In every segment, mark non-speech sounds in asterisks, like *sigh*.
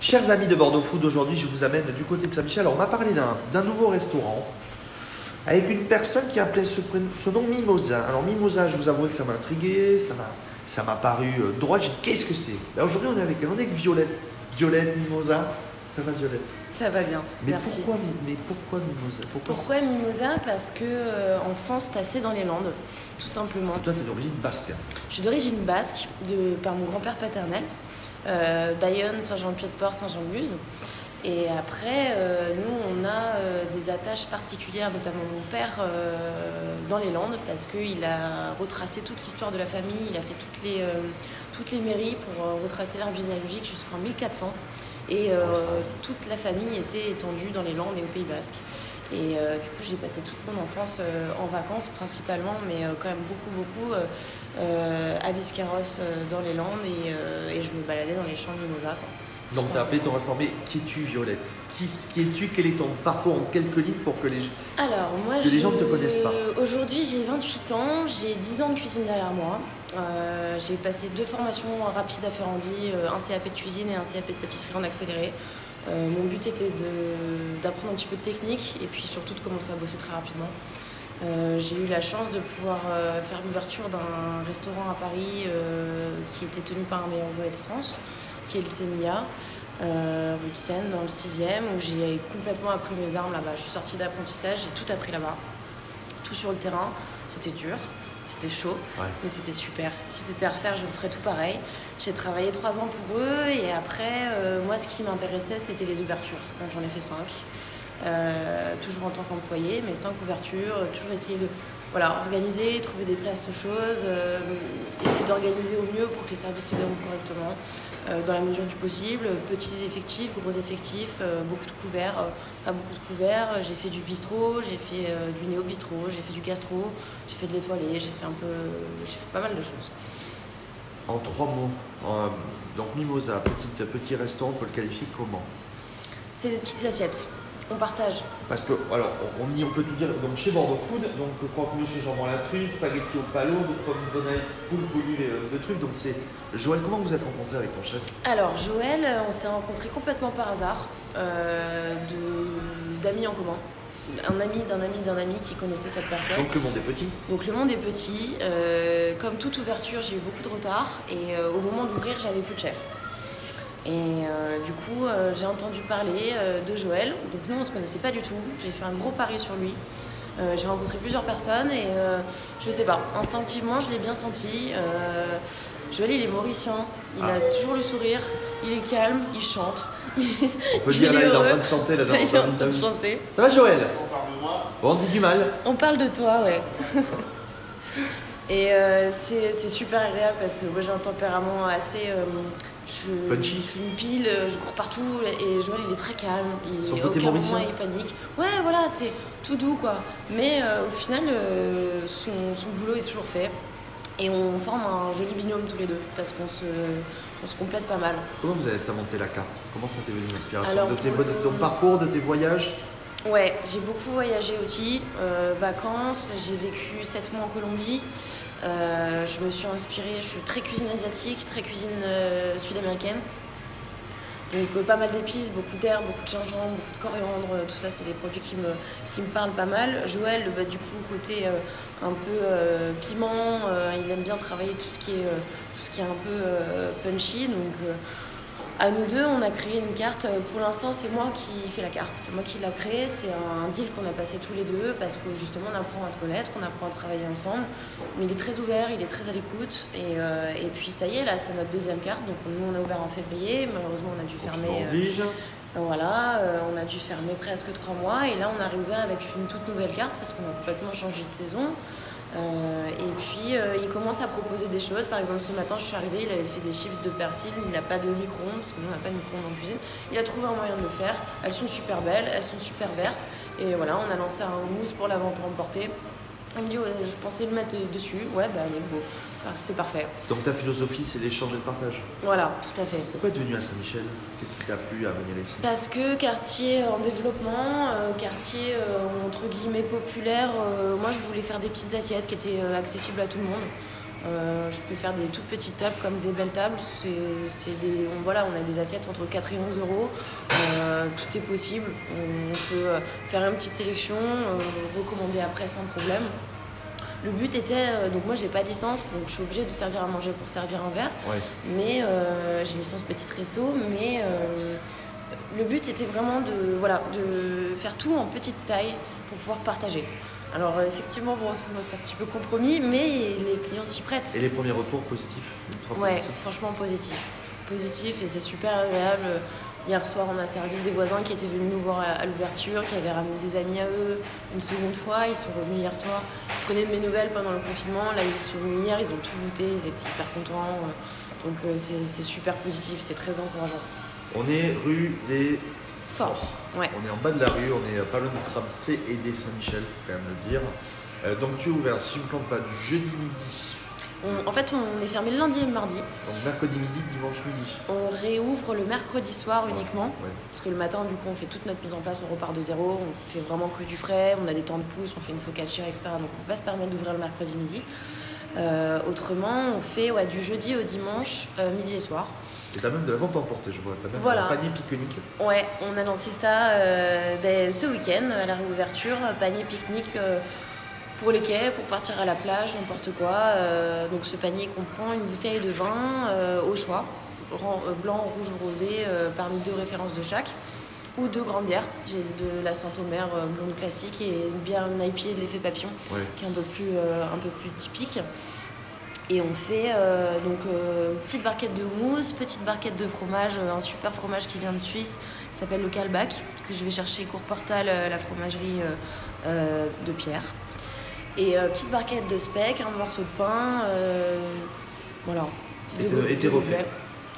Chers amis de Bordeaux Food, aujourd'hui je vous amène du côté de Saint-Michel. Alors on m'a parlé d'un nouveau restaurant avec une personne qui a appelé ce, nom Mimosa. Alors Mimosa, je vous avoue que ça m'a intrigué, ça m'a paru euh, droit. J'ai dit qu'est-ce que c'est? Ben, Aujourd'hui on est avec elle, on est avec Violette. Violette, Mimosa, ça va Violette? Ça va bien, Mais merci. pourquoi mais pourquoi Mimosa? Pourquoi? Pourquoi Mimosa? Parce que euh, enfance passée dans les Landes, tout simplement. Toi t'es d'origine basque. Je suis d'origine basque, de, par mon grand-père paternel, Bayonne, Saint-Jean-Pied-de-Port, Saint-Jean-de-Luz. Et après, euh, nous, on a euh, des attaches particulières, notamment mon père, euh, dans les Landes, parce qu'il a retracé toute l'histoire de la famille, il a fait toutes les, euh, toutes les mairies pour euh, retracer l'arbre généalogique jusqu'en 1400. Et euh, Oh, toute la famille était étendue dans les Landes et au Pays Basque. Et euh, du coup, j'ai passé toute mon enfance euh, en vacances principalement, mais euh, quand même beaucoup, beaucoup euh, euh, à Biscarrosse euh, dans les Landes et, euh, et je me baladais dans les champs de Mimosa. quoi. Donc t'as appelé ton restaurant. Mais qui es-tu Violette? Qui, qui es-tu? Quel est ton parcours en quelques lignes pour que les Alors, moi, Que les je- gens ne te connaissent pas? Aujourd'hui, j'ai 28 ans, j'ai 10 ans de cuisine derrière moi. Euh, j'ai passé deux formations rapides à Ferrandi, euh, un CAP de cuisine et un CAP de pâtisserie en accéléré. Euh, mon but était d'apprendre un petit peu de technique et puis surtout de commencer à bosser très rapidement. Euh, j'ai eu la chance de pouvoir euh, faire l'ouverture d'un restaurant à Paris euh, qui était tenu par un meilleur goût de France, qui est le euh, rue de Seine, dans le 6e, où j'ai complètement appris mes armes là-bas. Je suis sortie d'apprentissage, j'ai tout appris là-bas, tout sur le terrain. C'était dur, c'était chaud, Ouais. mais c'était super. Si c'était à refaire, je ferais tout pareil. J'ai travaillé trois ans pour eux et après, moi, ce qui m'intéressait, c'était les ouvertures. Donc j'en ai fait cinq, euh, toujours en tant qu'employé, mais cinq ouvertures, euh, toujours essayer de voilà, organiser, trouver des places aux choses, euh, essayer d'organiser au mieux pour que les services se déroulent correctement, euh, dans la mesure du possible. Petits effectifs, gros effectifs, euh, beaucoup de couverts, pas beaucoup de couverts. J'ai fait du bistrot, j'ai fait du néo-bistrot, j'ai fait du gastro, j'ai fait de l'étoilé, j'ai fait un peu. j'ai fait pas mal de choses. En trois mots. Donc Mimosa, petite, petit restaurant, on peut le qualifier comment? C'est des petites assiettes. On partage. Parce que, alors, on, y- on peut tout dire. Donc chez Bordeaux Food, donc croque monsieur jambon à la truie, spaghetti au palo, pommes bonnet, poule poulu et euh, de trucs. Donc c'est. Joël, comment vous êtes rencontré avec ton chef? Alors, Joël, euh, on s'est rencontrés complètement par hasard, euh, d'amis en commun. Un ami d'un ami d'un ami qui connaissait cette personne. Donc le monde est petit. Donc le monde est petit. euh, comme toute ouverture, j'ai eu beaucoup de retard. Et euh, au moment d'ouvrir, j'avais plus de chef. Et euh, du coup, euh, j'ai entendu parler euh, de Joël. Donc nous, on se connaissait pas du tout. J'ai fait un gros pari sur lui. Euh, j'ai rencontré plusieurs personnes et euh, je sais pas, instinctivement, je l'ai bien senti. Euh, Joël, il est mauricien. Il Ah. a toujours le sourire. Il est calme. Il chante. On peut *laughs* dire là, il est en train de chanter là, *laughs* il est en train de chanter. Ça va Joël? Bon, on dit du mal. On parle de toi, ouais. *laughs* Et euh, c'est c'est super agréable parce que moi j'ai un tempérament assez. Je, suis une pile, je cours partout et Joël il est très calme, il côté aucun moment il panique. Ouais, voilà, c'est tout doux quoi. Mais euh, au final, euh, son, son boulot est toujours fait et on forme un joli binôme tous les deux parce qu'on se, on se complète pas mal. Comment vous avez monté la carte? Comment ça t'est venu l'inspiration de, tes- de ton parcours, de tes voyages? Ouais, j'ai beaucoup voyagé aussi, euh, vacances, j'ai vécu 7 mois en Colombie. Euh, je me suis inspirée, je suis très cuisine asiatique, très cuisine euh, sud-américaine. Donc euh, pas mal d'épices, beaucoup d'herbes, beaucoup de gingembre, beaucoup de coriandre, tout ça c'est des produits qui me, qui me parlent pas mal. Joël, bah, du coup, côté un peu piment, il aime bien travailler tout ce qui est, tout ce qui est un peu punchy. Donc à nous deux, on a créé une carte. Pour l'instant, c'est moi qui fais la carte. C'est moi qui l'ai créée. C'est un deal qu'on a passé tous les deux parce que justement, on apprend à se connaître, on apprend à travailler ensemble. Mais il est très ouvert, il est très à l'écoute. Et, euh, et puis, ça y est, là, c'est notre deuxième carte. Donc, nous, on a ouvert en février. Malheureusement, on a dû fermer. euh, voilà, euh, on a dû fermer presque trois mois. Et là, on a réouvert avec une toute nouvelle carte parce qu'on a complètement changé de saison. Euh, et puis euh, il commence à proposer des choses. Par exemple, ce matin, je suis arrivée, il avait fait des chips de persil. Il n'a pas de micro-ondes parce que nous, on n'a pas de micro-ondes en cuisine. Il a trouvé un moyen de le faire. Elles sont super belles, elles sont super vertes. Et voilà, on a lancé un mousse pour la vente à emporter. Il me dit, je pensais le mettre de- dessus. Ouais, bah, il est beau. Bah, C'est parfait. Donc ta philosophie, c'est l'échange et le partage. Voilà, tout à fait. Pourquoi es-tu venu à Saint-Michel? Qu'est-ce qui t'a plu à venir ici? Parce que quartier en développement, euh, quartier euh, entre guillemets populaire, euh, moi je voulais faire des petites assiettes qui étaient accessibles à tout le monde. Je peux faire des toutes petites tables comme des belles tables. C'est, on, voilà, on a des assiettes entre 4 et 11 euros. Tout est possible. On peut faire une petite sélection, recommander après sans problème. Le but était, donc moi j'ai pas de licence, donc je suis obligée de servir à manger pour servir un verre. Mais j'ai licence petite resto, mais le but c'était vraiment de, voilà, de faire tout en petite taille pour pouvoir partager. Alors euh, effectivement, bon, c'est un petit peu compromis, mais les clients s'y prêtent. Et les premiers retours positifs Ouais, franchement positif. Positif et c'est super agréable. Hier soir, on a servi des voisins qui étaient venus nous voir à, l'ouverture, qui avaient ramené des amis à eux une seconde fois. Ils sont revenus hier soir, ils prenaient de mes nouvelles pendant le confinement. Là, ils sont venus hier, ils ont tout goûté, ils étaient hyper contents. Donc euh, c'est super positif, c'est très encourageant. On est rue des Forts. Ouais. On est en bas de la rue, on est pas loin du tram C et D Saint-Michel, faut quand même le dire. Euh, donc tu es ouvert, si je ne me plante pas, du jeudi midi. En fait, on est fermé le lundi et le mardi. Donc mercredi midi, dimanche midi. On réouvre le mercredi soir uniquement. Parce que le matin, du coup, on fait toute notre mise en place, on repart de zéro. On fait vraiment que du frais, on a des temps de pouce, on fait une focaccia, etc. Donc on peut pas se permettre d'ouvrir le mercredi midi. Euh, autrement, on fait ouais, du jeudi au dimanche, euh, midi et soir. Et t'as même de la vente emportée, je vois. T'as même un panier pique-nique. Ouais, on a lancé ça euh, ben, ce week-end à la réouverture. Panier pique-nique pour les quais, pour partir à la plage, n'importe quoi. donc ce panier comprend une bouteille de vin au choix, blanc, rouge ou rosé, parmi deux références de chaque ou deux grandes bières. J'ai de la Saint-Omer euh, blonde classique et une bière une IPA de l'effet papillon qui est un peu plus, euh, un peu plus typique. Et on fait euh, donc petite barquette de mousse, petite barquette de fromage, un super fromage qui vient de Suisse, qui s'appelle le Calbac, que je vais chercher Courportal, la fromagerie de Pierre. Et petite barquette de speck, un morceau de pain, voilà. Et t'es refait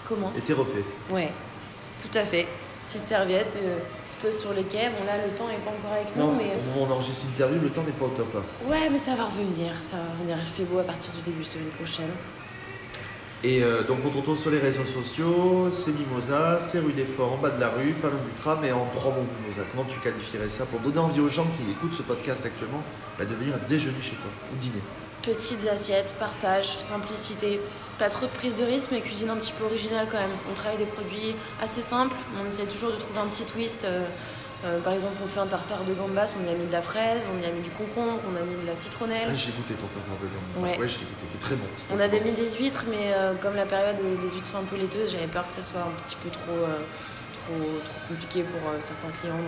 Comment Et t'es refait Ouais, tout à fait petite serviette, euh, se pose sur les quais. Bon là, le temps n'est pas encore avec nous, mais... au moment où on enregistre l'interview, le temps n'est pas au top. Ouais, mais ça va revenir, ça va revenir. Il fait beau à partir du début semaine prochaine. Et euh, donc on retrouve sur les réseaux sociaux, c'est Mimosa, c'est rue des Forts, en bas de la rue, pas loin du tram, et en mots Mimosa. Comment tu qualifierais ça pour donner envie aux gens qui écoutent ce podcast actuellement bah, de venir déjeuner chez toi ou dîner? Petites assiettes, partage, simplicité. Pas trop de prise de risque, mais cuisine un petit peu originale quand même. On travaille des produits assez simples, on essaie toujours de trouver un petit twist. Euh, euh, par exemple, on fait un tartare de gambas, on y a mis de la fraise, on y a mis du concombre, on a mis de la citronnelle. Ah, j'ai goûté ton tartare de gambas. Ouais, j'ai goûté, c'est très bon. On avait mis des huîtres, mais euh, comme la période où les huîtres sont un peu laiteuses, j'avais peur que ça soit un petit peu trop, trop, trop compliqué pour certains clients.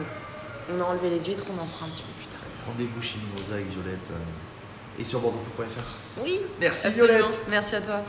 on a enlevé les huîtres, on en fera un petit peu plus tard. Rendez-vous chez Mimosa avec Violette et sur bordeauxfoot.fr. Oui. Merci Violette. Merci à toi.